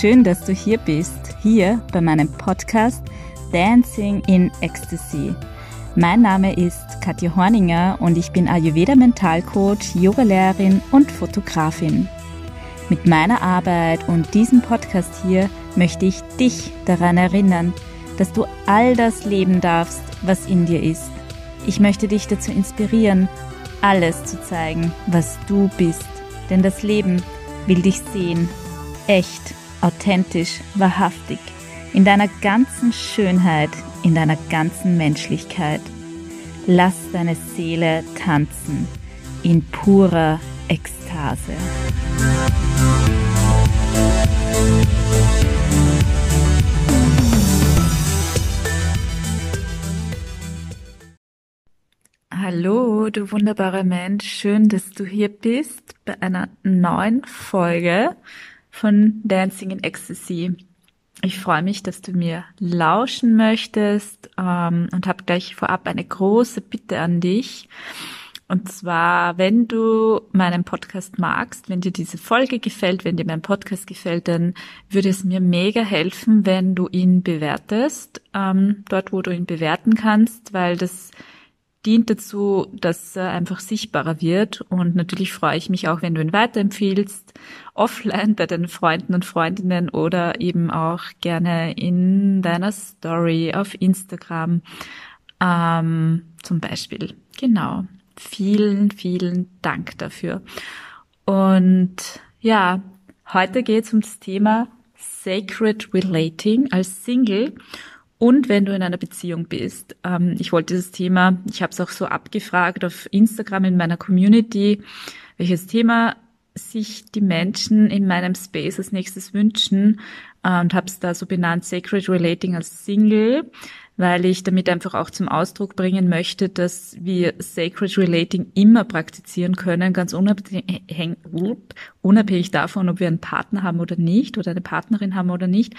schön, dass du hier bist, hier bei meinem Podcast Dancing in Ecstasy. Mein Name ist Katja Horninger und ich bin Ayurveda Mentalcoach, Yogalehrerin und Fotografin. Mit meiner Arbeit und diesem Podcast hier möchte ich dich daran erinnern, dass du all das leben darfst, was in dir ist. Ich möchte dich dazu inspirieren, alles zu zeigen, was du bist. Denn das Leben will dich sehen, echt, authentisch, wahrhaftig, in deiner ganzen Schönheit, in deiner ganzen Menschlichkeit. Lass deine Seele tanzen in purer Ekstase. Hallo, du wunderbarer Mensch. Schön, dass du hier bist bei einer neuen Folge von Dancing in Ecstasy. Ich freue mich, dass du mir lauschen möchtest ähm, und habe gleich vorab eine große Bitte an dich. Und zwar, wenn du meinen Podcast magst, wenn dir diese Folge gefällt, wenn dir mein Podcast gefällt, dann würde es mir mega helfen, wenn du ihn bewertest, ähm, dort wo du ihn bewerten kannst, weil das dient dazu, dass er einfach sichtbarer wird. Und natürlich freue ich mich auch, wenn du ihn weiterempfiehlst, offline bei deinen Freunden und Freundinnen oder eben auch gerne in deiner Story auf Instagram ähm, zum Beispiel. Genau. Vielen, vielen Dank dafür. Und ja, heute geht es um das Thema Sacred Relating als Single und wenn du in einer Beziehung bist. Ähm, ich wollte dieses Thema, ich habe es auch so abgefragt auf Instagram in meiner Community, welches Thema sich die Menschen in meinem Space als nächstes wünschen äh, und habe es da so benannt Sacred Relating als Single, weil ich damit einfach auch zum Ausdruck bringen möchte, dass wir Sacred Relating immer praktizieren können, ganz unabhängig, unabhängig davon, ob wir einen Partner haben oder nicht oder eine Partnerin haben oder nicht.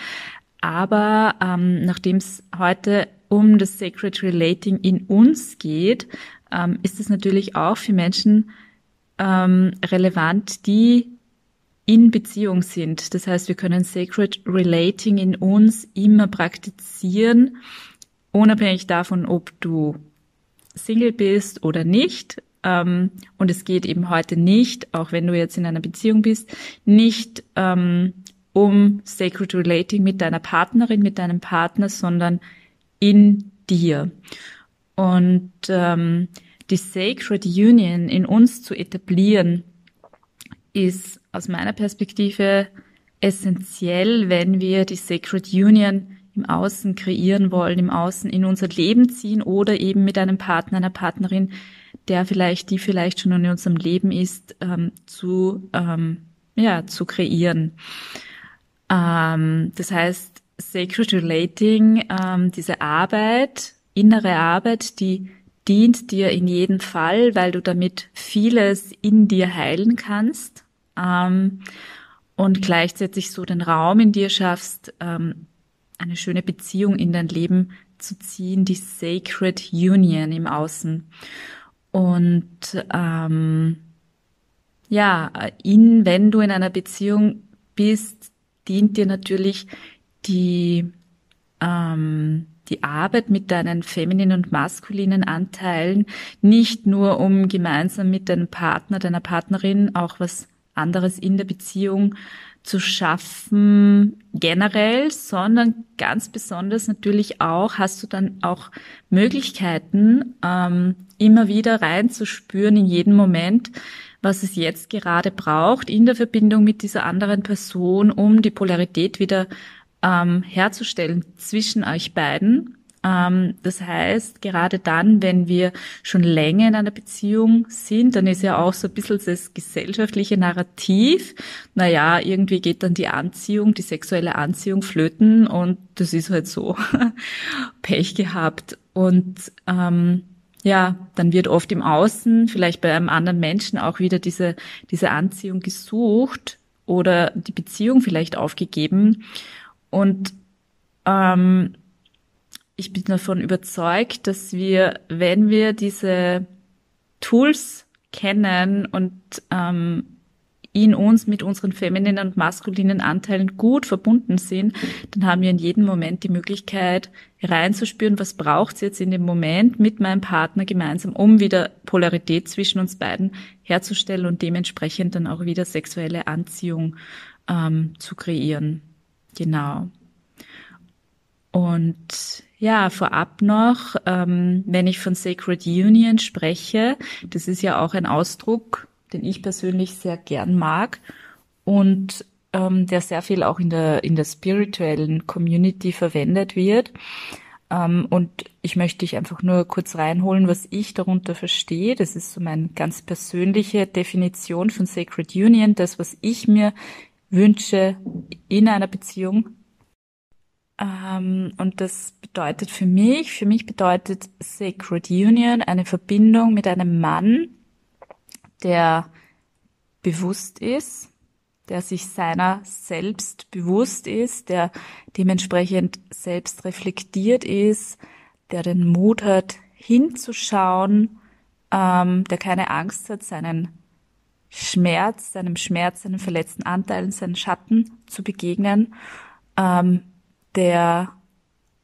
Aber ähm, nachdem es heute um das Sacred Relating in uns geht, ähm, ist es natürlich auch für Menschen ähm, relevant, die in Beziehung sind. Das heißt, wir können Sacred Relating in uns immer praktizieren, unabhängig davon, ob du Single bist oder nicht. Ähm, und es geht eben heute nicht, auch wenn du jetzt in einer Beziehung bist, nicht ähm, um Sacred Relating mit deiner Partnerin, mit deinem Partner, sondern in dir. Und ähm, die Sacred Union in uns zu etablieren, ist aus meiner Perspektive essentiell, wenn wir die Sacred Union im Außen kreieren wollen, im Außen in unser Leben ziehen oder eben mit einem Partner, einer Partnerin, der vielleicht, die vielleicht schon in unserem Leben ist, ähm, zu, ähm, ja, zu kreieren. Ähm, das heißt, Sacred Relating, ähm, diese Arbeit, innere Arbeit, die dient dir in jedem Fall, weil du damit vieles in dir heilen kannst ähm, und gleichzeitig so den Raum in dir schaffst, ähm, eine schöne Beziehung in dein Leben zu ziehen, die Sacred Union im Außen. Und ähm, ja, in, wenn du in einer Beziehung bist, dient dir natürlich die, ähm, die Arbeit mit deinen femininen und maskulinen Anteilen nicht nur, um gemeinsam mit deinem Partner, deiner Partnerin auch was anderes in der Beziehung zu schaffen generell, sondern ganz besonders natürlich auch hast du dann auch Möglichkeiten, ähm, immer wieder reinzuspüren in jedem Moment, was es jetzt gerade braucht in der Verbindung mit dieser anderen Person, um die Polarität wieder ähm, herzustellen zwischen euch beiden. Ähm, das heißt, gerade dann, wenn wir schon länger in einer Beziehung sind, dann ist ja auch so ein bisschen das gesellschaftliche Narrativ. Naja, irgendwie geht dann die Anziehung, die sexuelle Anziehung flöten und das ist halt so. Pech gehabt. Und ähm, ja, dann wird oft im Außen, vielleicht bei einem anderen Menschen auch wieder diese, diese Anziehung gesucht oder die Beziehung vielleicht aufgegeben. Und ähm, ich bin davon überzeugt, dass wir, wenn wir diese Tools kennen und ähm, in uns mit unseren femininen und maskulinen Anteilen gut verbunden sind, dann haben wir in jedem Moment die Möglichkeit reinzuspüren, was braucht es jetzt in dem Moment mit meinem Partner gemeinsam, um wieder Polarität zwischen uns beiden herzustellen und dementsprechend dann auch wieder sexuelle Anziehung ähm, zu kreieren. Genau. Und ja, vorab noch, ähm, wenn ich von Sacred Union spreche, das ist ja auch ein Ausdruck, den ich persönlich sehr gern mag und ähm, der sehr viel auch in der, in der spirituellen Community verwendet wird. Ähm, und ich möchte dich einfach nur kurz reinholen, was ich darunter verstehe. Das ist so meine ganz persönliche Definition von Sacred Union, das, was ich mir wünsche in einer Beziehung ähm, und das bedeutet für mich, für mich bedeutet Sacred Union eine Verbindung mit einem Mann, der bewusst ist, der sich seiner selbst bewusst ist, der dementsprechend selbst reflektiert ist, der den Mut hat, hinzuschauen, ähm, der keine Angst hat, seinen Schmerz, seinem Schmerz, seinen verletzten Anteilen, seinen Schatten zu begegnen, ähm, der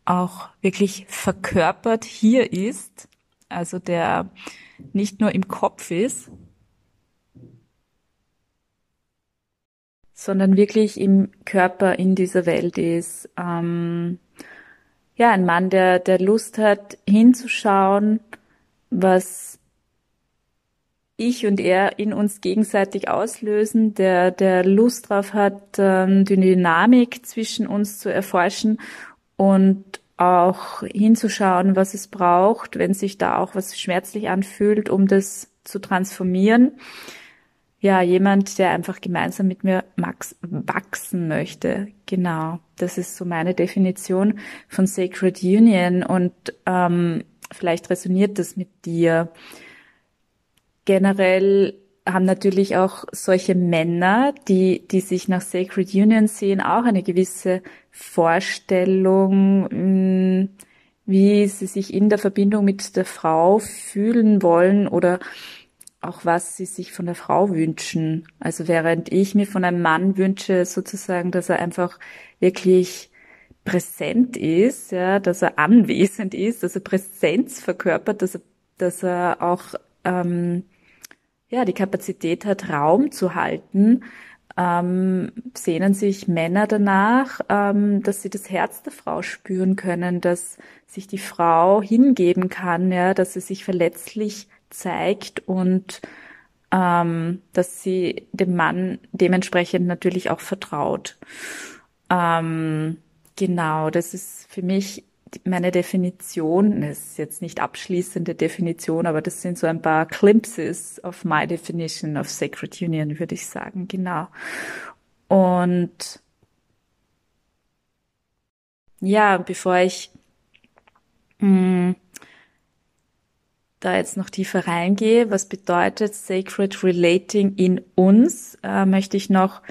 auch wirklich verkörpert hier ist, also der nicht nur im Kopf ist, sondern wirklich im Körper in dieser Welt ist. Ähm, ja, ein Mann, der, der Lust hat, hinzuschauen, was ich und er in uns gegenseitig auslösen, der, der Lust drauf hat, ähm, die Dynamik zwischen uns zu erforschen und auch hinzuschauen, was es braucht, wenn sich da auch was schmerzlich anfühlt, um das zu transformieren. Ja, jemand, der einfach gemeinsam mit mir wachsen möchte. Genau, das ist so meine Definition von Sacred Union. Und ähm, vielleicht resoniert das mit dir. Generell haben natürlich auch solche Männer, die, die sich nach Sacred Union sehen, auch eine gewisse Vorstellung, mm, wie sie sich in der Verbindung mit der Frau fühlen wollen oder auch was sie sich von der Frau wünschen. Also während ich mir von einem Mann wünsche, sozusagen, dass er einfach wirklich präsent ist, ja, dass er anwesend ist, dass er Präsenz verkörpert, dass er, dass er auch ähm, ja, die Kapazität hat, Raum zu halten, ähm, sehnen sich Männer danach, ähm, dass sie das Herz der Frau spüren können, dass sich die Frau hingeben kann, ja, dass sie sich verletzlich zeigt und ähm, dass sie dem Mann dementsprechend natürlich auch vertraut. Ähm, genau, das ist für mich meine Definition ist jetzt nicht abschließende Definition, aber das sind so ein paar Glimpses of my definition of Sacred Union, würde ich sagen, genau. Und ja, bevor ich mh, hm, da jetzt noch tiefer reingehe, was bedeutet Sacred Relating in uns, äh, möchte ich noch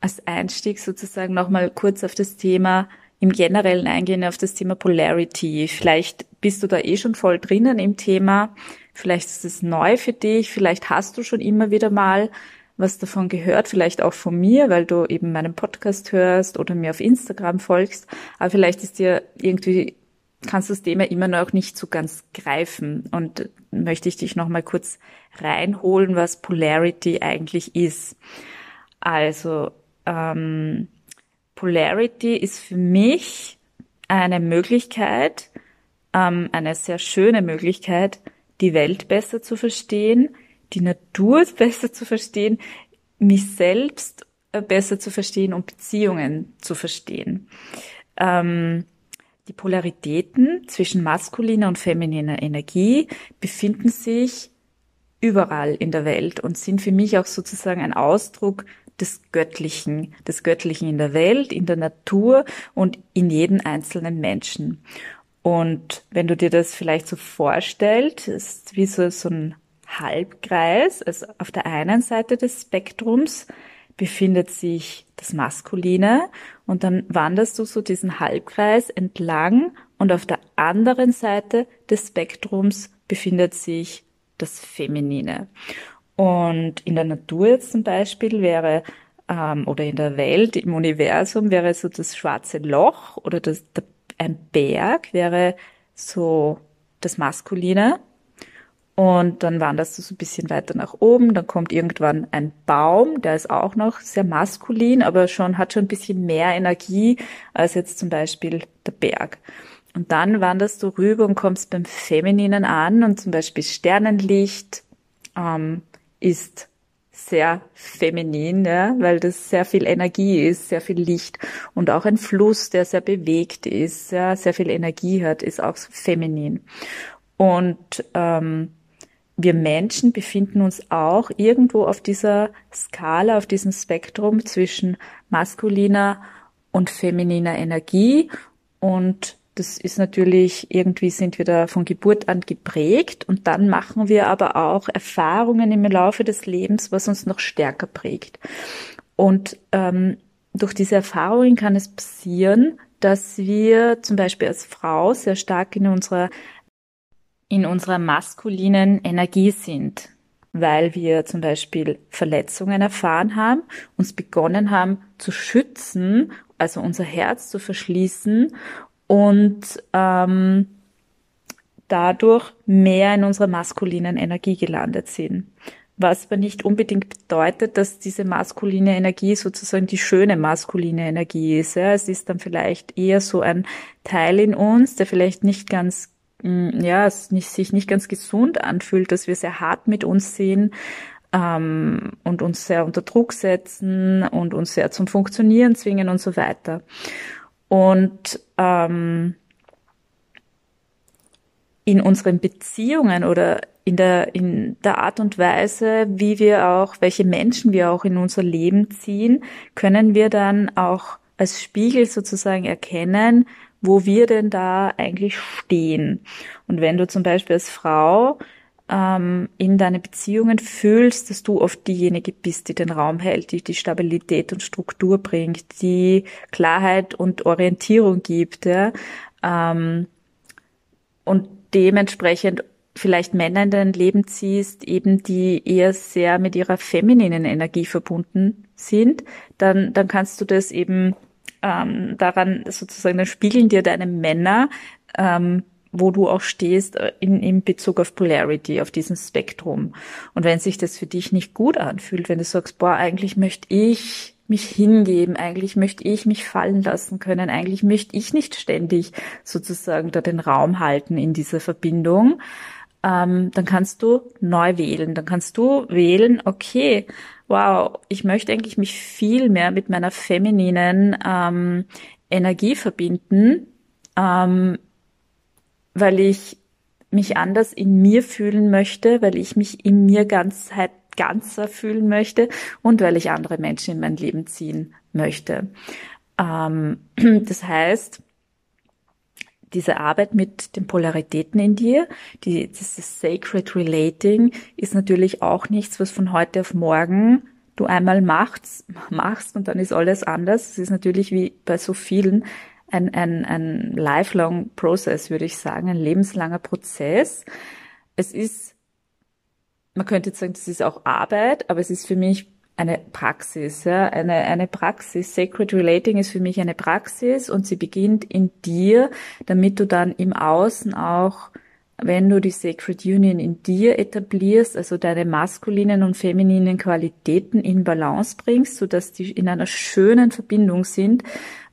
als Einstieg sozusagen nochmal kurz auf das Thema im Generellen eingehen auf das Thema Polarity. Vielleicht bist du da eh schon voll drinnen im Thema. Vielleicht ist es neu für dich. Vielleicht hast du schon immer wieder mal was davon gehört, vielleicht auch von mir, weil du eben meinen Podcast hörst oder mir auf Instagram folgst. Aber vielleicht ist dir irgendwie, kannst du das Thema immer noch nicht so ganz greifen. Und möchte ich dich noch mal kurz reinholen, was Polarity eigentlich ist. Also, ähm, Polarity ist für mich eine Möglichkeit, ähm, eine sehr schöne Möglichkeit, die Welt besser zu verstehen, die Natur besser zu verstehen, mich selbst äh, besser zu verstehen und Beziehungen zu verstehen. Ähm, die Polaritäten zwischen maskuliner und femininer Energie befinden sich überall in der Welt und sind für mich auch sozusagen ein Ausdruck des Göttlichen, des Göttlichen in der Welt, in der Natur und in jedem einzelnen Menschen. Und wenn du dir das vielleicht so vorstellst, ist wie so, so ein Halbkreis. Also auf der einen Seite des Spektrums befindet sich das Maskuline und dann wanderst du so diesen Halbkreis entlang und auf der anderen Seite des Spektrums befindet sich das Feminine. Und in der Natur jetzt zum Beispiel wäre ähm, oder in der Welt, im Universum wäre so das schwarze Loch oder das, der, ein Berg wäre so das Maskuline. Und dann wanderst du so ein bisschen weiter nach oben, dann kommt irgendwann ein Baum, der ist auch noch sehr maskulin, aber schon, hat schon ein bisschen mehr Energie als jetzt zum Beispiel der Berg. Und dann wanderst du rüber und kommst beim Femininen an und zum Beispiel Sternenlicht ähm, ist sehr feminin, ja, weil das sehr viel Energie ist, sehr viel Licht und auch ein Fluss, der sehr bewegt ist, ja, sehr viel Energie hat, ist auch feminin. Und ähm, wir Menschen befinden uns auch irgendwo auf dieser Skala, auf diesem Spektrum zwischen maskuliner und femininer Energie und das ist natürlich, irgendwie sind wir da von Geburt an geprägt und dann machen wir aber auch Erfahrungen im Laufe des Lebens, was uns noch stärker prägt. Und ähm, durch diese Erfahrungen kann es passieren, dass wir zum Beispiel als Frau sehr stark in unserer in unserer maskulinen Energie sind, weil wir zum Beispiel Verletzungen erfahren haben, uns begonnen haben zu schützen, also unser Herz zu verschließen und ähm, dadurch mehr in unserer maskulinen Energie gelandet sind. Was aber nicht unbedingt bedeutet, dass diese maskuline Energie sozusagen die schöne maskuline Energie ist. Ja. Es ist dann vielleicht eher so ein Teil in uns, der vielleicht nicht ganz, ja, es nicht, sich nicht ganz gesund anfühlt, dass wir sehr hart mit uns sehen ähm, und uns sehr unter Druck setzen und uns sehr zum Funktionieren zwingen und so weiter. Und ähm, in unseren Beziehungen oder in der, in der Art und Weise, wie wir auch, welche Menschen wir auch in unser Leben ziehen, können wir dann auch als Spiegel sozusagen erkennen, wo wir denn da eigentlich stehen. Und wenn du zum Beispiel als Frau ähm, in deine Beziehungen fühlst, dass du oft diejenige bist, die den Raum hält, die die Stabilität und Struktur bringt, die Klarheit und Orientierung gibt, ja, ähm, und dementsprechend vielleicht Männer in dein Leben ziehst, eben die eher sehr mit ihrer femininen Energie verbunden sind, dann, dann kannst du das eben ähm, daran sozusagen, dann spiegeln dir deine Männer ähm, wo du auch stehst äh, in, in Bezug auf Polarity, auf diesem Spektrum. Und wenn sich das für dich nicht gut anfühlt, wenn du sagst, boah, eigentlich möchte ich mich hingeben, eigentlich möchte ich mich fallen lassen können, eigentlich möchte ich nicht ständig sozusagen da den Raum halten in dieser Verbindung, ähm, dann kannst du neu wählen. Dann kannst du wählen, okay, wow, ich möchte eigentlich mich viel mehr mit meiner femininen ähm, Energie verbinden. Ähm, weil ich mich anders in mir fühlen möchte, weil ich mich in mir ganzheit ganzer fühlen möchte und weil ich andere Menschen in mein Leben ziehen möchte. Ähm, das heißt, diese Arbeit mit den Polaritäten in dir, die, dieses Sacred Relating, ist natürlich auch nichts, was von heute auf morgen du einmal machst, machst und dann ist alles anders. Es ist natürlich wie bei so vielen ein, ein, ein lifelong process, würde ich sagen, ein lebenslanger Prozess. Es ist, man könnte jetzt sagen, das ist auch Arbeit, aber es ist für mich eine Praxis, ja, eine, eine Praxis. Sacred Relating ist für mich eine Praxis und sie beginnt in dir, damit du dann im Außen auch, wenn du die Sacred Union in dir etablierst, also deine maskulinen und femininen Qualitäten in Balance bringst, so dass die in einer schönen Verbindung sind,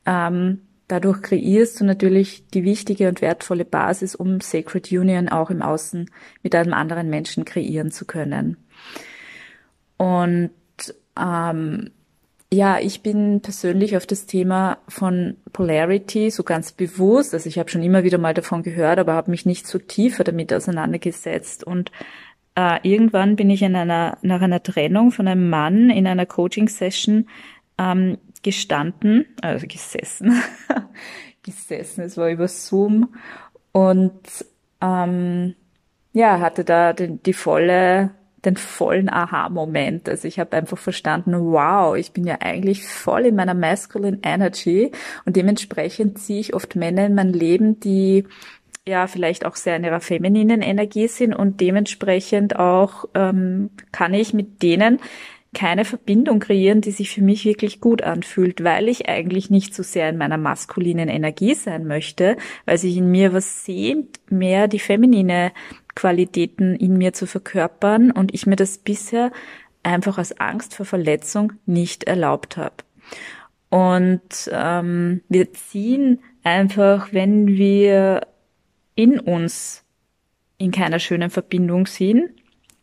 ähm, Dadurch kreierst du natürlich die wichtige und wertvolle Basis, um Sacred Union auch im Außen mit einem anderen Menschen kreieren zu können. Und ähm, ja, ich bin persönlich auf das Thema von Polarity so ganz bewusst, also ich habe schon immer wieder mal davon gehört, aber habe mich nicht so tiefer damit auseinandergesetzt. Und äh, irgendwann bin ich in einer, nach einer Trennung von einem Mann in einer Coaching-Session ähm, gestanden, also gesessen, gesessen, es war über Zoom und ähm, ja, hatte da den, die volle, den vollen Aha-Moment. Also ich habe einfach verstanden, wow, ich bin ja eigentlich voll in meiner masculine Energy und dementsprechend ziehe ich oft Männer in mein Leben, die ja vielleicht auch sehr in ihrer femininen Energie sind und dementsprechend auch ähm, kann ich mit denen keine Verbindung kreieren, die sich für mich wirklich gut anfühlt, weil ich eigentlich nicht so sehr in meiner maskulinen Energie sein möchte, weil sich in mir was sehnt, mehr die feminine Qualitäten in mir zu verkörpern und ich mir das bisher einfach aus Angst vor Verletzung nicht erlaubt habe. Und ähm, wir ziehen einfach, wenn wir in uns in keiner schönen Verbindung sind,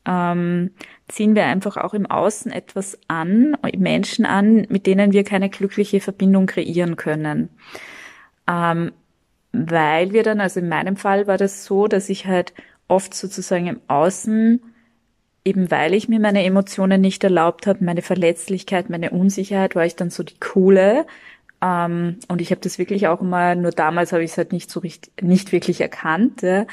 ähm, ziehen wir einfach auch im Außen etwas an, Menschen an, mit denen wir keine glückliche Verbindung kreieren können. Ähm, weil wir dann, also in meinem Fall war das so, dass ich halt oft sozusagen im Außen, eben weil ich mir meine Emotionen nicht erlaubt habe, meine Verletzlichkeit, meine Unsicherheit, war ich dann so die coole. Ähm, und ich habe das wirklich auch mal, nur damals habe ich es halt nicht so richtig, nicht wirklich erkannt. Ja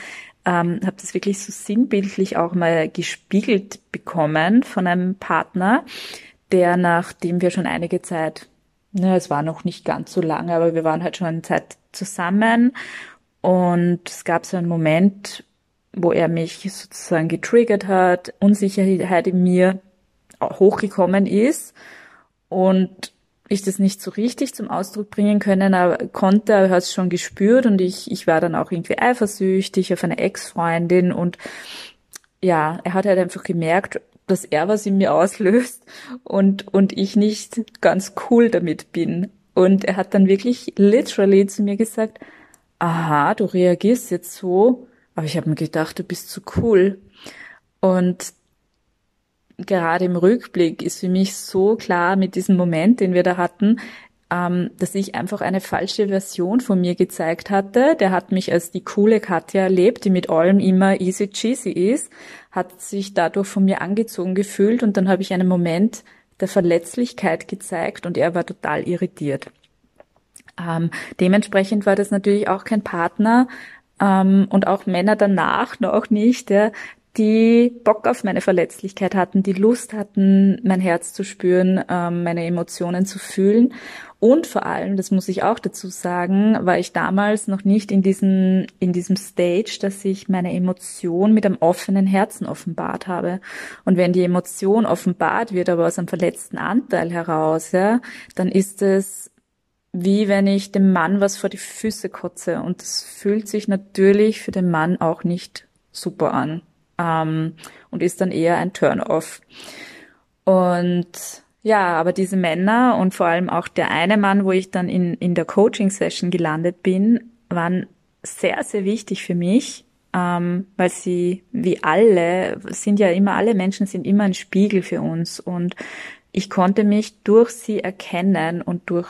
ähm, habe das wirklich so sinnbildlich auch mal gespiegelt bekommen von einem Partner, der nachdem wir schon einige Zeit, ne, es war noch nicht ganz so lange, aber wir waren halt schon eine Zeit zusammen und es gab so einen Moment, wo er mich sozusagen getriggert hat, Unsicherheit in mir hochgekommen ist und ich das nicht so richtig zum Ausdruck bringen können, aber konnte, er hat es schon gespürt und ich, ich war dann auch irgendwie eifersüchtig auf eine Ex-Freundin und ja, er hat halt einfach gemerkt, dass er was in mir auslöst und, und ich nicht ganz cool damit bin. Und er hat dann wirklich literally zu mir gesagt, aha, du reagierst jetzt so, aber ich habe mir gedacht, du bist zu cool. Und gerade im Rückblick ist für mich so klar mit diesem Moment, den wir da hatten, ähm, dass ich einfach eine falsche Version von mir gezeigt hatte. Der hat mich als die coole Katja erlebt, die mit allem immer easy cheesy ist, hat sich dadurch von mir angezogen gefühlt und dann habe ich einen Moment der Verletzlichkeit gezeigt und er war total irritiert. Ähm, dementsprechend war das natürlich auch kein Partner, ähm, und auch Männer danach noch nicht, ja, die Bock auf meine Verletzlichkeit hatten, die Lust hatten, mein Herz zu spüren, ähm, meine Emotionen zu fühlen. Und vor allem, das muss ich auch dazu sagen, war ich damals noch nicht in diesem, in diesem Stage, dass ich meine Emotion mit einem offenen Herzen offenbart habe. Und wenn die Emotion offenbart wird, aber aus einem verletzten Anteil heraus, ja, dann ist es wie wenn ich dem Mann was vor die Füße kotze. Und das fühlt sich natürlich für den Mann auch nicht super an ähm, und ist dann eher ein Turn-off. Und ja, aber diese Männer und vor allem auch der eine Mann, wo ich dann in, in der Coaching-Session gelandet bin, waren sehr, sehr wichtig für mich, ähm, weil sie, wie alle, sind ja immer, alle Menschen sind immer ein Spiegel für uns und ich konnte mich durch sie erkennen und durch,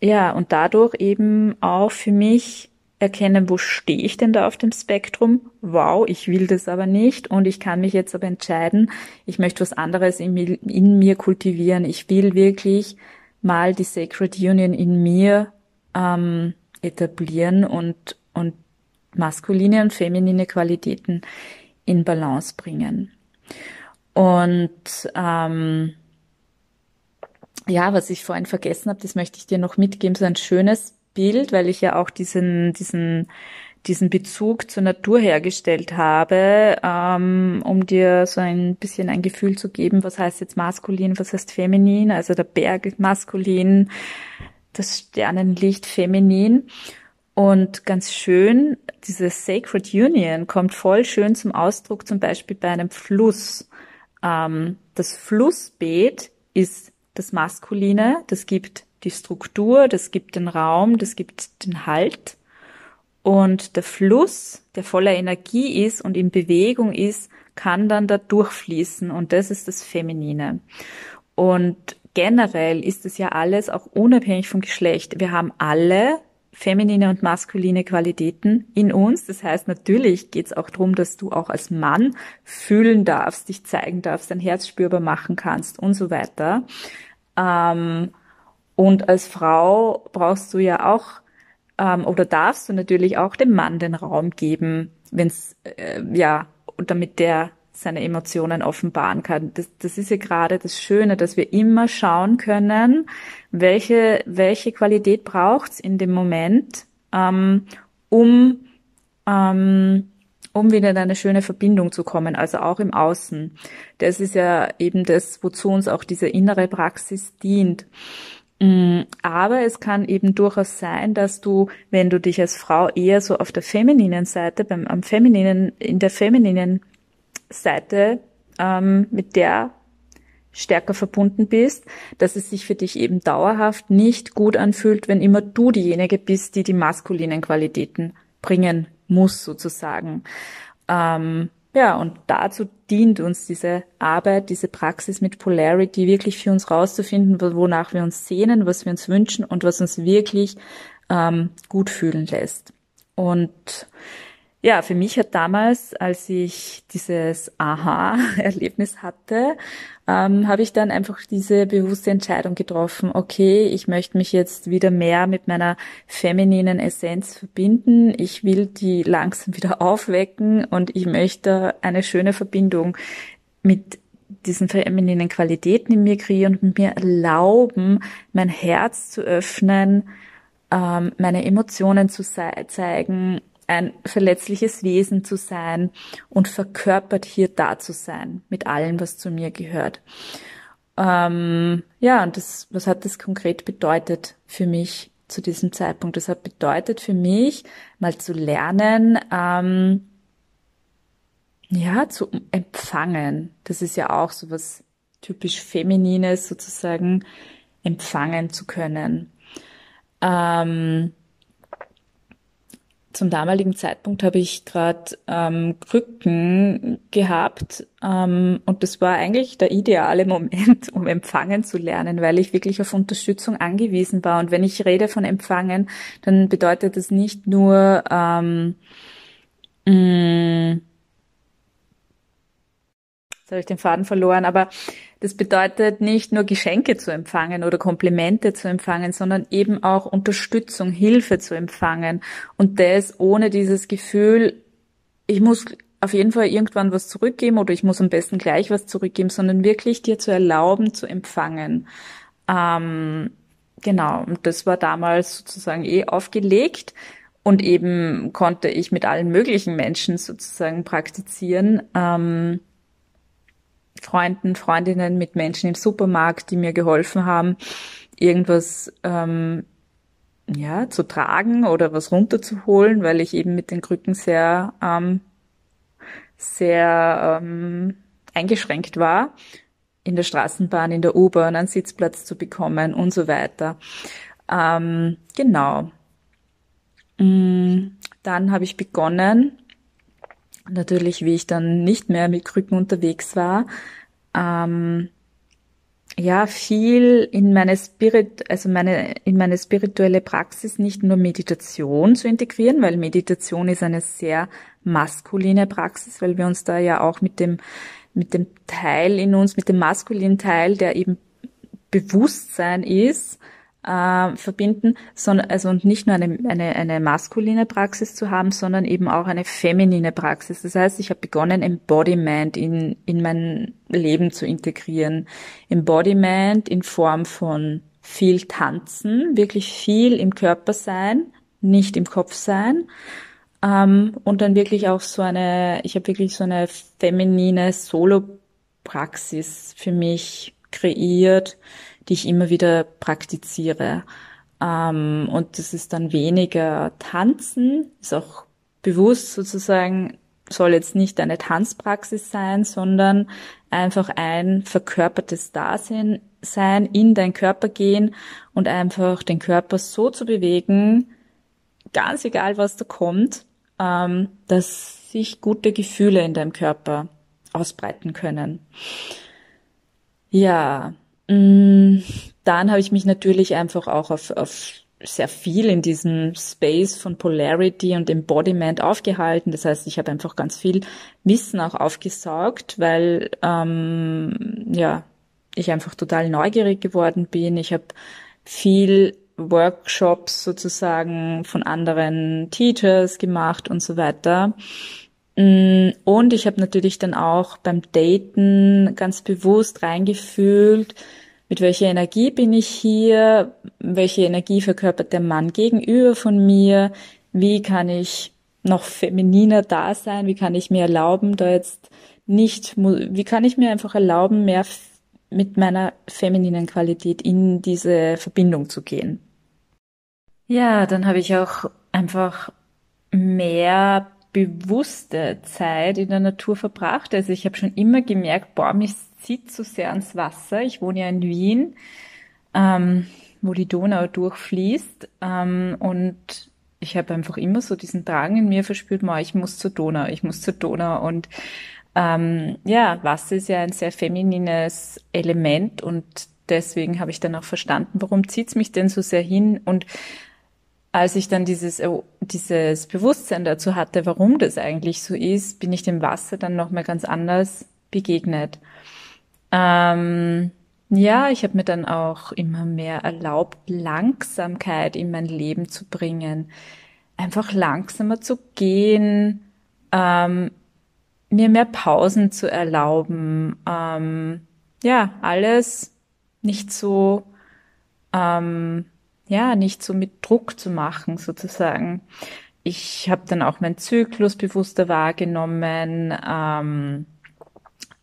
ja, und dadurch eben auch für mich erkennen, wo stehe ich denn da auf dem Spektrum? Wow, ich will das aber nicht und ich kann mich jetzt aber entscheiden, ich möchte was anderes in mir, in mir kultivieren. Ich will wirklich mal die Sacred Union in mir ähm, etablieren und, und maskuline und feminine Qualitäten in Balance bringen. Und ähm, ja, was ich vorhin vergessen habe, das möchte ich dir noch mitgeben, so ein schönes Bild, weil ich ja auch diesen, diesen, diesen Bezug zur Natur hergestellt habe, ähm, um dir so ein bisschen ein Gefühl zu geben, was heißt jetzt maskulin, was heißt feminin, also der Berg maskulin, das Sternenlicht feminin. Und ganz schön, diese Sacred Union kommt voll schön zum Ausdruck, zum Beispiel bei einem Fluss. Ähm, das Flussbeet ist das Maskuline, das gibt die Struktur, das gibt den Raum, das gibt den Halt. Und der Fluss, der voller Energie ist und in Bewegung ist, kann dann da durchfließen und das ist das Feminine. Und generell ist es ja alles auch unabhängig vom Geschlecht. Wir haben alle feminine und maskuline Qualitäten in uns. Das heißt, natürlich geht es auch darum, dass du auch als Mann fühlen darfst, dich zeigen darfst, dein Herz spürbar machen kannst und so weiter. Ähm, und als Frau brauchst du ja auch ähm, oder darfst du natürlich auch dem Mann den Raum geben, wenn's äh, ja, damit der seine Emotionen offenbaren kann. Das, das ist ja gerade das Schöne, dass wir immer schauen können, welche, welche Qualität braucht's in dem Moment, ähm, um ähm, um wieder in eine schöne Verbindung zu kommen, also auch im Außen. Das ist ja eben das, wozu uns auch diese innere Praxis dient. Mm, aber es kann eben durchaus sein, dass du, wenn du dich als Frau eher so auf der femininen Seite, beim am femininen, in der femininen Seite ähm, mit der stärker verbunden bist, dass es sich für dich eben dauerhaft nicht gut anfühlt, wenn immer du diejenige bist, die die maskulinen Qualitäten bringen muss, sozusagen. Ähm, ja, und dazu dient uns diese Arbeit, diese Praxis mit Polarity wirklich für uns rauszufinden, wonach wir uns sehnen, was wir uns wünschen und was uns wirklich ähm, gut fühlen lässt. Und ja, für mich hat damals, als ich dieses Aha-Erlebnis hatte, ähm, habe ich dann einfach diese bewusste Entscheidung getroffen, okay, ich möchte mich jetzt wieder mehr mit meiner femininen Essenz verbinden, ich will die langsam wieder aufwecken und ich möchte eine schöne Verbindung mit diesen femininen Qualitäten in mir kreieren und mir erlauben, mein Herz zu öffnen, ähm, meine Emotionen zu zeigen, ein verletzliches Wesen zu sein und verkörpert hier da zu sein, mit allem, was zu mir gehört. Ähm, ja, und das, was hat das konkret bedeutet für mich zu diesem Zeitpunkt? Das hat bedeutet für mich, mal zu lernen, ähm, ja, zu empfangen. Das ist ja auch so was typisch Feminines, sozusagen empfangen zu können. Ähm, zum damaligen Zeitpunkt habe ich gerade ähm, Krücken gehabt ähm, und das war eigentlich der ideale Moment, um empfangen zu lernen, weil ich wirklich auf Unterstützung angewiesen war. Und wenn ich rede von empfangen, dann bedeutet das nicht nur ähm, mh, mm, jetzt habe ich den Faden verloren, aber das bedeutet nicht nur Geschenke zu empfangen oder Komplimente zu empfangen, sondern eben auch Unterstützung, Hilfe zu empfangen. Und das ohne dieses Gefühl, ich muss auf jeden Fall irgendwann was zurückgeben oder ich muss am besten gleich was zurückgeben, sondern wirklich dir zu erlauben zu empfangen. Ähm, genau, und das war damals sozusagen eh aufgelegt und eben konnte ich mit allen möglichen Menschen sozusagen praktizieren. Ähm, Freunden, Freundinnen, mit Menschen im Supermarkt, die mir geholfen haben, irgendwas ähm, ja zu tragen oder was runterzuholen, weil ich eben mit den Krücken sehr ähm, sehr ähm, eingeschränkt war, in der Straßenbahn, in der U-Bahn einen Sitzplatz zu bekommen und so weiter. Ähm, genau. Mm, dann habe ich begonnen, natürlich, wie ich dann nicht mehr mit Krücken unterwegs war, ähm, ja, viel in meine Spirit, also meine, in meine spirituelle Praxis nicht nur Meditation zu integrieren, weil Meditation ist eine sehr maskuline Praxis, weil wir uns da ja auch mit dem, mit dem Teil in uns, mit dem maskulinen Teil, der eben Bewusstsein ist, äh, verbinden, sondern also und nicht nur eine, eine, eine maskuline Praxis zu haben, sondern eben auch eine feminine Praxis. Das heißt, ich habe begonnen, Embodiment in, in mein Leben zu integrieren. Embodiment in Form von viel tanzen, wirklich viel im Körper sein, nicht im Kopf sein. Ähm, und dann wirklich auch so eine, ich habe wirklich so eine feminine Solo-Praxis für mich kreiert, die ich immer wieder praktiziere. Ähm, und das ist dann weniger Tanzen, ist auch bewusst sozusagen, soll jetzt nicht eine Tanzpraxis sein, sondern einfach ein verkörpertes Dasein sein, in deinen Körper gehen und einfach den Körper so zu bewegen, ganz egal was da kommt, ähm, dass sich gute Gefühle in deinem Körper ausbreiten können. Ja, dann habe ich mich natürlich einfach auch auf, auf sehr viel in diesem Space von Polarity und Embodiment aufgehalten. Das heißt, ich habe einfach ganz viel Wissen auch aufgesaugt, weil ähm, ja ich einfach total neugierig geworden bin. Ich habe viel Workshops sozusagen von anderen Teachers gemacht und so weiter. Mm, und ich habe natürlich dann auch beim Daten ganz bewusst reingefühlt, mit welcher Energie bin ich hier, welche Energie verkörpert der Mann gegenüber von mir, wie kann ich noch femininer da sein, wie kann ich mir erlauben, da jetzt nicht, wie kann ich mir einfach erlauben, mehr mit meiner femininen Qualität in diese Verbindung zu gehen. Ja, dann habe ich auch einfach mehr bewusste Zeit in der Natur verbracht. Also ich habe schon immer gemerkt, boah, mich zieht so sehr ans Wasser. Ich wohne ja in Wien, ähm, wo die Donau durchfließt. Ähm, und ich habe einfach immer so diesen Drang in mir verspürt, boah, ich muss zur Donau, ich muss zur Donau. Und ähm, ja, Wasser ist ja ein sehr feminines Element und deswegen habe ich dann auch verstanden, warum zieht's mich denn so sehr hin und als ich dann dieses, oh, dieses Bewusstsein dazu hatte, warum das eigentlich so ist, bin ich dem Wasser dann nochmal ganz anders begegnet. Ähm, ja, ich habe mir dann auch immer mehr erlaubt, Langsamkeit in mein Leben zu bringen. Einfach langsamer zu gehen, ähm, mir mehr Pausen zu erlauben. Ähm, ja, alles nicht so ähm, ja, nicht so mit Druck zu machen, sozusagen. Ich habe dann auch meinen Zyklus bewusster wahrgenommen, ähm,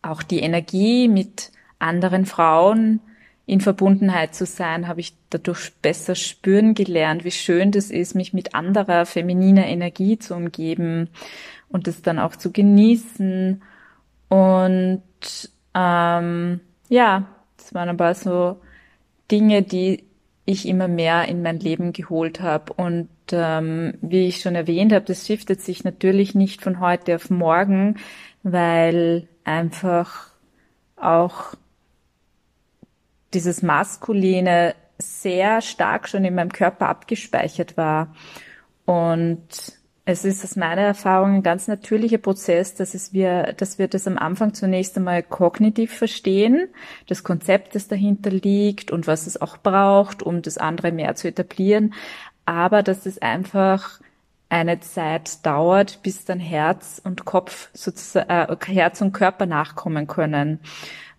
auch die Energie mit anderen Frauen in Verbundenheit zu sein, habe ich dadurch besser spüren gelernt, wie schön das ist, mich mit anderer femininer Energie zu umgeben und das dann auch zu genießen. Und ähm, ja, das waren aber so Dinge, die ich immer mehr in mein Leben geholt habe. Und ähm, wie ich schon erwähnt habe, das shiftet sich natürlich nicht von heute auf morgen, weil einfach auch dieses Maskuline sehr stark schon in meinem Körper abgespeichert war. Und es ist aus meiner Erfahrung ein ganz natürlicher Prozess, dass es wir, dass wir das am Anfang zunächst einmal kognitiv verstehen, das Konzept, das dahinter liegt und was es auch braucht, um das andere mehr zu etablieren, aber dass es einfach eine Zeit dauert, bis dann Herz und Kopf sozusagen, äh, Herz und Körper nachkommen können.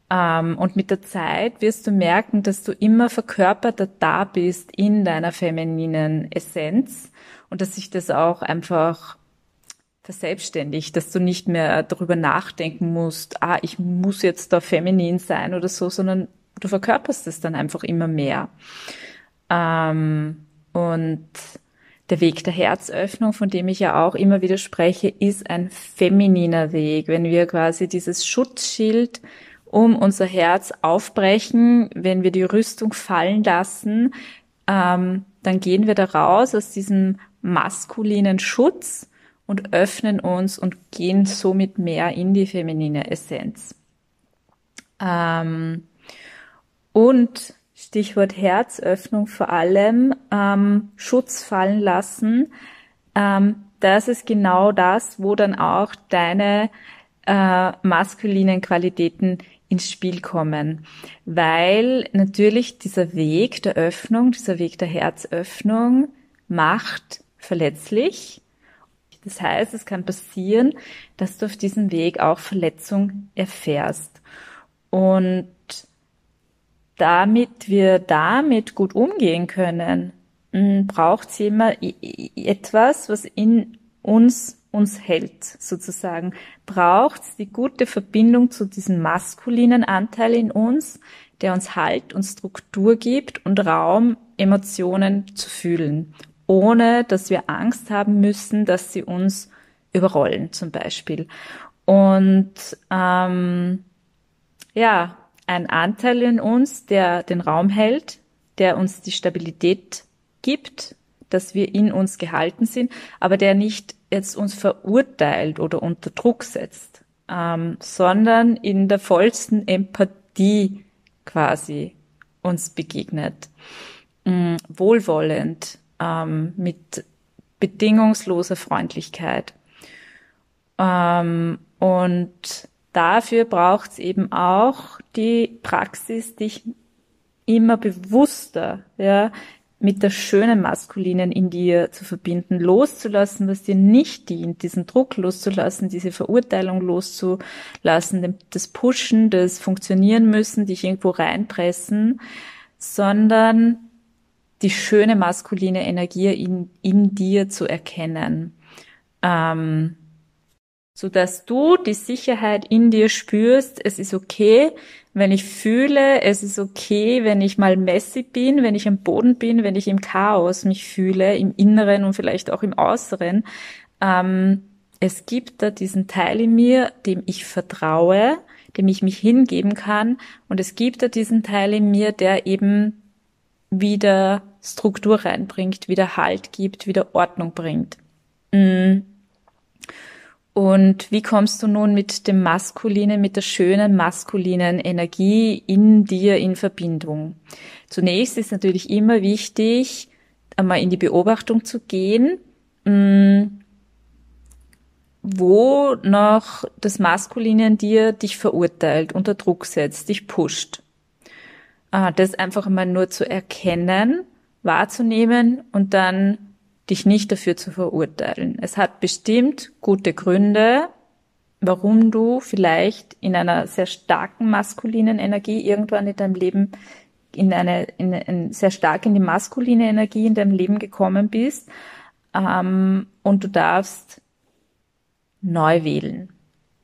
Ähm, und mit der Zeit wirst du merken, dass du immer verkörperter da bist in deiner femininen Essenz und dass sich das auch einfach verselbstständigt, dass du nicht mehr darüber nachdenken musst, ah, ich muss jetzt da feminin sein oder so, sondern du verkörperst es dann einfach immer mehr. Ähm, und der Weg der Herzöffnung, von dem ich ja auch immer wieder spreche, ist ein femininer Weg. Wenn wir quasi dieses Schutzschild um unser Herz aufbrechen, wenn wir die Rüstung fallen lassen, ähm, dann gehen wir da raus aus diesem maskulinen Schutz und öffnen uns und gehen somit mehr in die feminine Essenz. Ähm, und Stichwort Herzöffnung vor allem, ähm, Schutz fallen lassen, ähm, das ist genau das, wo dann auch deine äh, maskulinen Qualitäten ins Spiel kommen, weil natürlich dieser Weg der Öffnung, dieser Weg der Herzöffnung macht verletzlich. Das heißt, es kann passieren, dass du auf diesem Weg auch Verletzung erfährst. Und damit wir damit gut umgehen können, hm, braucht es immer etwas, was in uns uns hält, sozusagen. Braucht es die gute Verbindung zu diesem maskulinen Anteil in uns, der uns Halt und Struktur gibt und Raum, Emotionen zu fühlen ohne dass wir Angst haben müssen, dass sie uns überrollen zum Beispiel. Und ähm, ja, ein Anteil in uns, der den Raum hält, der uns die Stabilität gibt, dass wir in uns gehalten sind, aber der nicht jetzt uns verurteilt oder unter Druck setzt, ähm, sondern in der vollsten Empathie quasi uns begegnet, ähm, wohlwollend, ähm, mit bedingungsloser Freundlichkeit. Ähm, und dafür braucht es eben auch die Praxis, dich immer bewusster ja, mit der schönen Maskulinen in dir zu verbinden, loszulassen, was dir nicht dient, diesen Druck loszulassen, diese Verurteilung loszulassen, das Pushen, das Funktionieren müssen, dich irgendwo reinpressen, sondern die schöne maskuline Energie in, in dir zu erkennen. Ähm, so dass du die Sicherheit in dir spürst, es ist okay, wenn ich fühle, es ist okay, wenn ich mal messy bin, wenn ich am Boden bin, wenn ich im Chaos mich fühle, im Inneren und vielleicht auch im Äußeren. Ähm, es gibt da diesen Teil in mir, dem ich vertraue, dem ich mich hingeben kann. Und es gibt da diesen Teil in mir, der eben wieder Struktur reinbringt, wieder Halt gibt, wieder Ordnung bringt. Mm. Und wie kommst du nun mit dem maskulinen, mit der schönen maskulinen Energie in dir in Verbindung? Zunächst ist natürlich immer wichtig, einmal in die Beobachtung zu gehen, mm, wo noch das Maskuline in dir dich verurteilt, unter Druck setzt, dich pusht. Ah, das einfach einmal nur zu erkennen, wahrzunehmen und dann dich nicht dafür zu verurteilen. Es hat bestimmt gute Gründe, warum du vielleicht in einer sehr starken maskulinen Energie irgendwann in deinem Leben in eine, in, in sehr stark in die maskuline Energie in deinem Leben gekommen bist. Ähm, und du darfst neu wählen.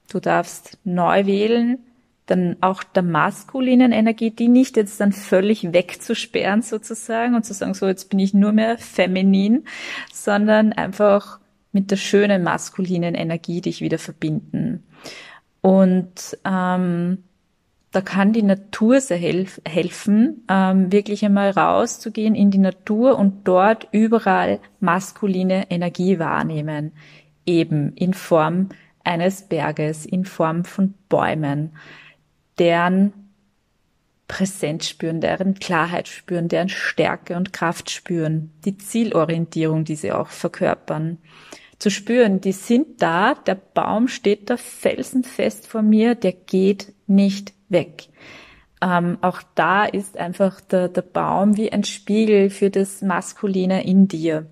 Du darfst neu wählen, dann auch der maskulinen Energie, die nicht jetzt dann völlig wegzusperren sozusagen und zu sagen, so jetzt bin ich nur mehr feminin, sondern einfach mit der schönen maskulinen Energie dich wieder verbinden. Und ähm, da kann die Natur sehr helf helfen, ähm, wirklich einmal rauszugehen in die Natur und dort überall maskuline Energie wahrnehmen, eben in Form eines Berges, in Form von Bäumen deren Präsenz spüren, deren Klarheit spüren, deren Stärke und Kraft spüren, die Zielorientierung, die sie auch verkörpern. Zu spüren, die sind da, der Baum steht da felsenfest vor mir, der geht nicht weg. Ähm, auch da ist einfach der, der Baum wie ein Spiegel für das Maskuline in dir.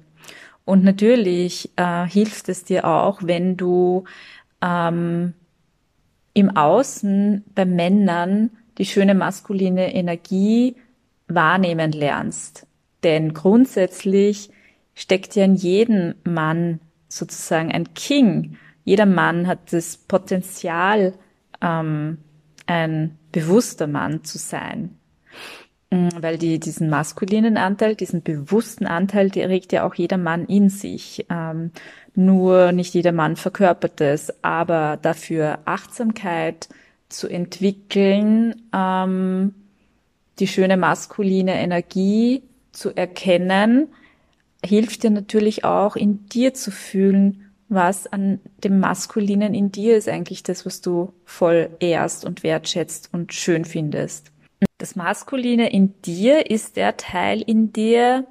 Und natürlich äh, hilft es dir auch, wenn du ähm, im Außen bei Männern die schöne maskuline Energie wahrnehmen lernst. Denn grundsätzlich steckt ja in jedem Mann sozusagen ein King. Jeder Mann hat das Potenzial, ähm, ein bewusster Mann zu sein. Mm, weil die, diesen maskulinen Anteil, diesen bewussten Anteil, der regt ja auch jeder Mann in sich. Ähm, nur nicht jeder Mann verkörpert es, aber dafür Achtsamkeit zu entwickeln, ähm, die schöne maskuline Energie zu erkennen, hilft dir natürlich auch in dir zu fühlen, was an dem Maskulinen in dir ist eigentlich das, was du voll ehrst und wertschätzt und schön findest. Das Maskuline in dir ist der Teil in dir,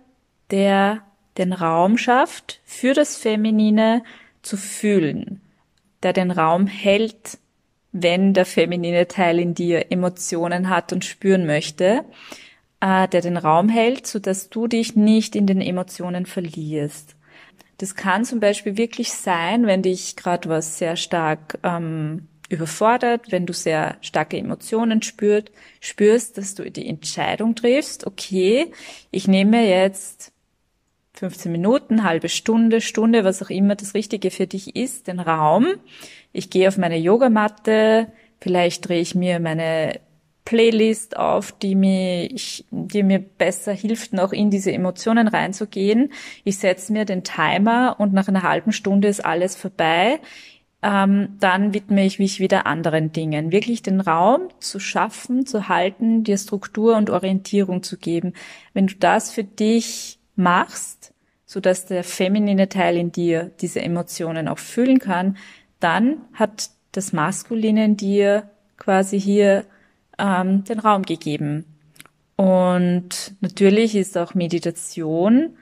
der den Raum schafft, für das Feminine zu fühlen, der den Raum hält, wenn der feminine Teil in dir Emotionen hat und spüren möchte, äh, der den Raum hält, so dass du dich nicht in den Emotionen verlierst. Das kann zum Beispiel wirklich sein, wenn dich gerade was sehr stark ähm, überfordert, wenn du sehr starke Emotionen spürt, spürst, dass du die Entscheidung triffst, okay, ich nehme jetzt 15 Minuten, halbe Stunde, Stunde, was auch immer das Richtige für dich ist, den Raum. Ich gehe auf meine Yogamatte, vielleicht drehe ich mir meine Playlist auf, die mir, die mir besser hilft, noch in diese Emotionen reinzugehen. Ich setze mir den Timer und nach einer halben Stunde ist alles vorbei. Ähm, dann widme ich mich wieder anderen Dingen. Wirklich den Raum zu schaffen, zu halten, dir Struktur und Orientierung zu geben. Wenn du das für dich machst, so dass der feminine Teil in dir diese Emotionen auch fühlen kann, dann hat das Maskuline in dir quasi hier ähm, den Raum gegeben. Und natürlich ist auch Meditation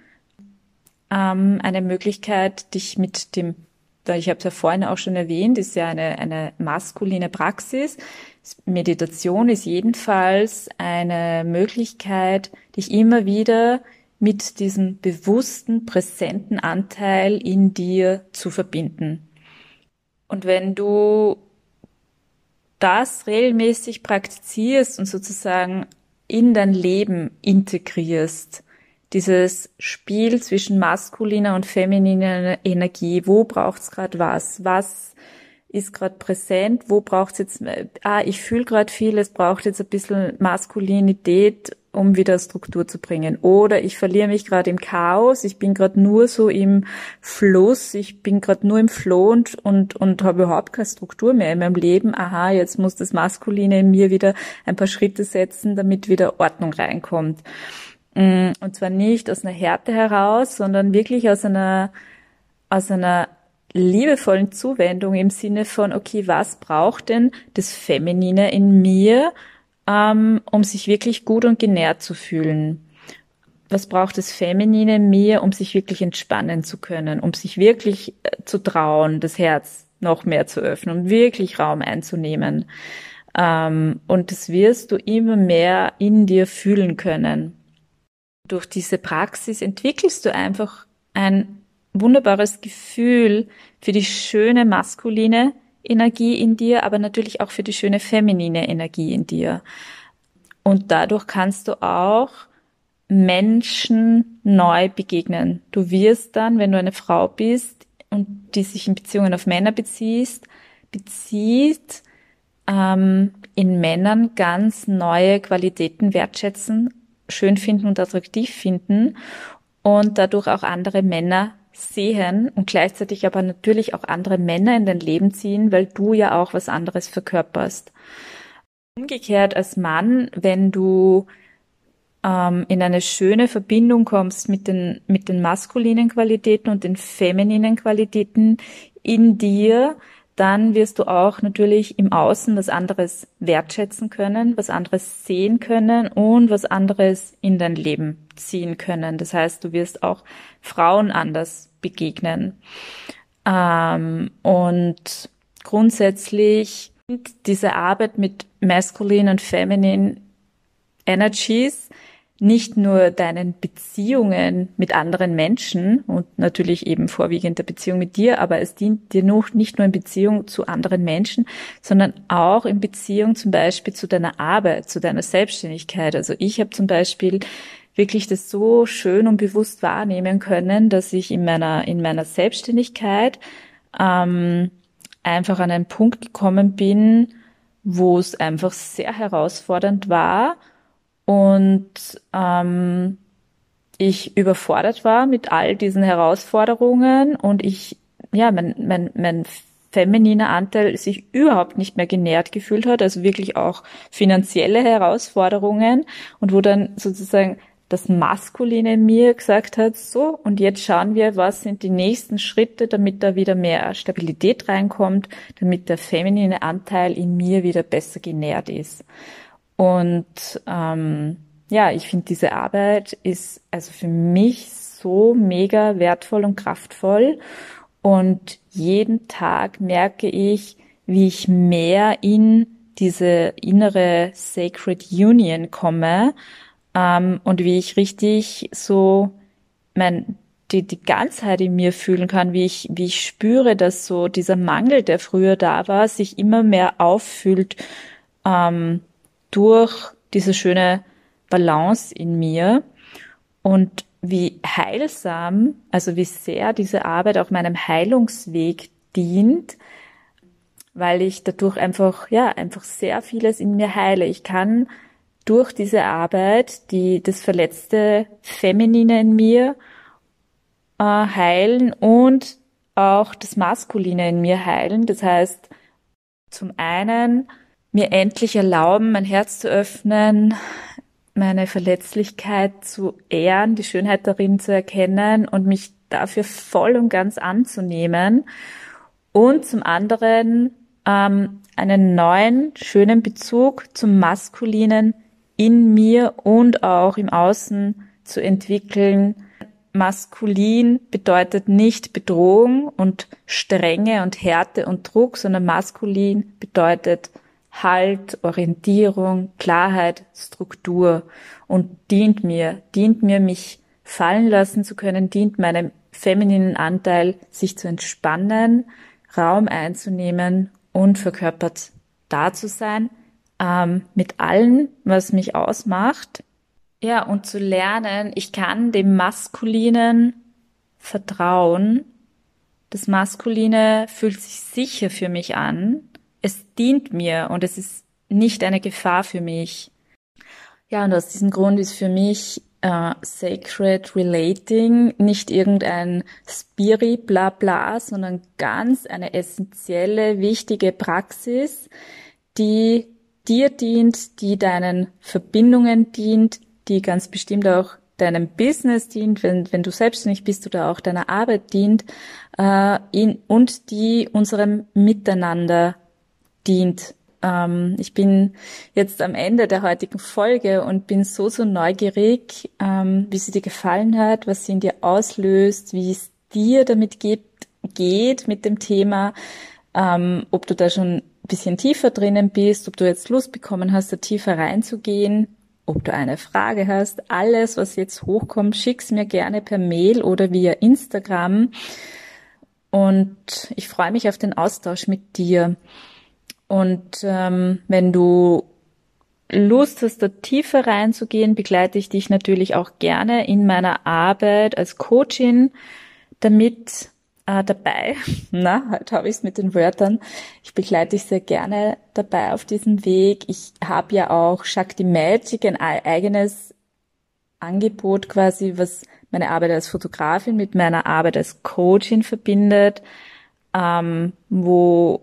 ähm, eine Möglichkeit, dich mit dem, ich habe es ja vorhin auch schon erwähnt, ist ja eine, eine maskuline Praxis. Meditation ist jedenfalls eine Möglichkeit, dich immer wieder mit diesem bewussten, präsenten Anteil in dir zu verbinden. Und wenn du das regelmäßig praktizierst und sozusagen in dein Leben integrierst, dieses Spiel zwischen maskuliner und femininer Energie. Wo braucht's gerade was? Was ist gerade präsent? Wo braucht's jetzt? Ah, ich fühle gerade viel. Es braucht jetzt ein bisschen Maskulinität, um wieder Struktur zu bringen. Oder ich verliere mich gerade im Chaos. Ich bin gerade nur so im Fluss. Ich bin gerade nur im Flow und und und habe überhaupt keine Struktur mehr in meinem Leben. Aha, jetzt muss das Maskuline in mir wieder ein paar Schritte setzen, damit wieder Ordnung reinkommt. Mm, und zwar nicht aus einer Härte heraus, sondern wirklich aus einer, aus einer liebevollen Zuwendung im Sinne von, okay, was braucht denn das Feminine in mir, ähm, um sich wirklich gut und genährt zu fühlen? Was braucht das Feminine in mir, um sich wirklich entspannen zu können, um sich wirklich äh, zu trauen, das Herz noch mehr zu öffnen, um wirklich Raum einzunehmen? Ähm, und das wirst du immer mehr in dir fühlen können durch diese Praxis entwickelst du einfach ein wunderbares Gefühl für die schöne maskuline Energie in dir, aber natürlich auch für die schöne feminine Energie in dir. Und dadurch kannst du auch Menschen neu begegnen. Du wirst dann, wenn du eine Frau bist und die sich in Beziehungen auf Männer beziehst, bezieht, ähm, in Männern ganz neue Qualitäten wertschätzen schön finden und attraktiv finden und dadurch auch andere Männer sehen und gleichzeitig aber natürlich auch andere Männer in dein Leben ziehen, weil du ja auch was anderes verkörperst. Umgekehrt als Mann, wenn du ähm, in eine schöne Verbindung kommst mit den, mit den maskulinen Qualitäten und den femininen Qualitäten in dir, dann wirst du auch natürlich im Außen was anderes wertschätzen können, was anderes sehen können und was anderes in dein Leben ziehen können. Das heißt, du wirst auch Frauen anders begegnen. Ähm, und grundsätzlich diese Arbeit mit masculine und feminine Energies nicht nur deinen Beziehungen mit anderen Menschen und natürlich eben vorwiegend der Beziehung mit dir, aber es dient dir noch nicht nur in Beziehung zu anderen Menschen, sondern auch in Beziehung zum Beispiel zu deiner Arbeit, zu deiner Selbstständigkeit. Also ich habe zum Beispiel wirklich das so schön und bewusst wahrnehmen können, dass ich in meiner in meiner Selbstständigkeit ähm, einfach an einen Punkt gekommen bin, wo es einfach sehr herausfordernd war und ähm, ich überfordert war mit all diesen Herausforderungen und ich, ja, mein, mein, mein femininer Anteil sich überhaupt nicht mehr genährt gefühlt hat, also wirklich auch finanzielle Herausforderungen und wo dann sozusagen das Maskuline in mir gesagt hat, so, und jetzt schauen wir, was sind die nächsten Schritte, damit da wieder mehr Stabilität reinkommt, damit der feminine Anteil in mir wieder besser genährt ist. Und ähm, ja, ich finde, diese Arbeit ist also für mich so mega wertvoll und kraftvoll. Und jeden Tag merke ich, wie ich mehr in diese innere Sacred Union komme ähm, und wie ich richtig so mein die, die Ganzheit in mir fühlen kann, wie ich, wie ich spüre, dass so dieser Mangel, der früher da war, sich immer mehr auffüllt ähm, durch diese schöne Balance in mir und wie heilsam, also wie sehr diese Arbeit auch meinem Heilungsweg dient, weil ich dadurch einfach, ja, einfach sehr vieles in mir heile. Ich kann durch diese Arbeit, die das verletzte Feminine in mir äh, heilen und auch das Maskuline in mir heilen. Das heißt, zum einen mir endlich erlauben, mein Herz zu öffnen, meine Verletzlichkeit zu ehren, die Schönheit darin zu erkennen und mich dafür voll und ganz anzunehmen. Und zum anderen ähm, einen neuen, schönen Bezug zum Maskulinen in mir und auch im Außen zu entwickeln. Maskulin bedeutet nicht Bedrohung und Strenge und Härte und Druck, sondern maskulin bedeutet Halt, Orientierung, Klarheit, Struktur und dient mir, dient mir, mich fallen lassen zu können, dient meinem femininen Anteil, sich zu entspannen, Raum einzunehmen und verkörpert da zu sein, ähm, mit allem, was mich ausmacht Ja, und zu lernen, ich kann dem Maskulinen vertrauen. Das Maskuline fühlt sich sicher für mich an. Es dient mir und es ist nicht eine Gefahr für mich. Ja, und aus diesem Grund ist für mich äh, Sacred Relating nicht irgendein Spiri bla bla, sondern ganz eine essentielle, wichtige Praxis, die dir dient, die deinen Verbindungen dient, die ganz bestimmt auch deinem Business dient, wenn, wenn du selbstständig bist oder auch deiner Arbeit dient, äh, in, und die unserem Miteinander dient. Ähm, ich bin jetzt am Ende der heutigen Folge und bin so, so neugierig, ähm, wie sie dir gefallen hat, was sie in dir auslöst, wie es dir damit geht, geht mit dem Thema, ähm, ob du da schon bisschen tiefer drinnen bist, ob du jetzt Lust bekommen hast, da tiefer reinzugehen, ob du eine Frage hast. Alles, was jetzt hochkommt, schick's mir gerne per Mail oder via Instagram. Und ich freue mich auf den Austausch mit dir. Und ähm, wenn du Lust hast, da tiefer reinzugehen, begleite ich dich natürlich auch gerne in meiner Arbeit als Coachin, damit äh, dabei. Na, heute habe ich es mit den Wörtern. Ich begleite dich sehr gerne dabei auf diesem Weg. Ich habe ja auch Shakti Magic, ein eigenes Angebot quasi, was meine Arbeit als Fotografin mit meiner Arbeit als Coachin verbindet, ähm, wo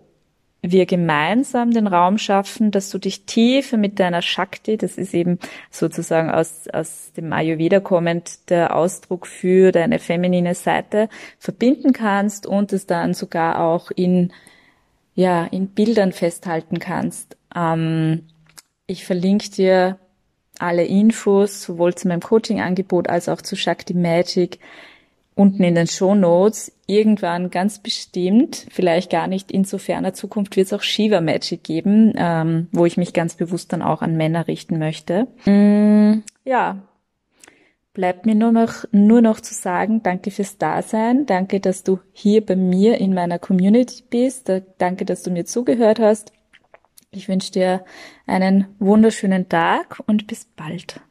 wir gemeinsam den Raum schaffen, dass du dich tiefer mit deiner Shakti, das ist eben sozusagen aus, aus dem Ayurveda kommend der Ausdruck für deine feminine Seite, verbinden kannst und es dann sogar auch in, ja, in Bildern festhalten kannst. Ähm, ich verlinke dir alle Infos, sowohl zu meinem Coaching-Angebot als auch zu Shakti Magic unten in den Show Notes irgendwann ganz bestimmt, vielleicht gar nicht in so ferner Zukunft, wird es auch Shiva Magic geben, ähm, wo ich mich ganz bewusst dann auch an Männer richten möchte. Mm, ja, bleibt mir nur noch, nur noch zu sagen, danke fürs Dasein, danke, dass du hier bei mir in meiner Community bist, danke, dass du mir zugehört hast. Ich wünsche dir einen wunderschönen Tag und bis bald.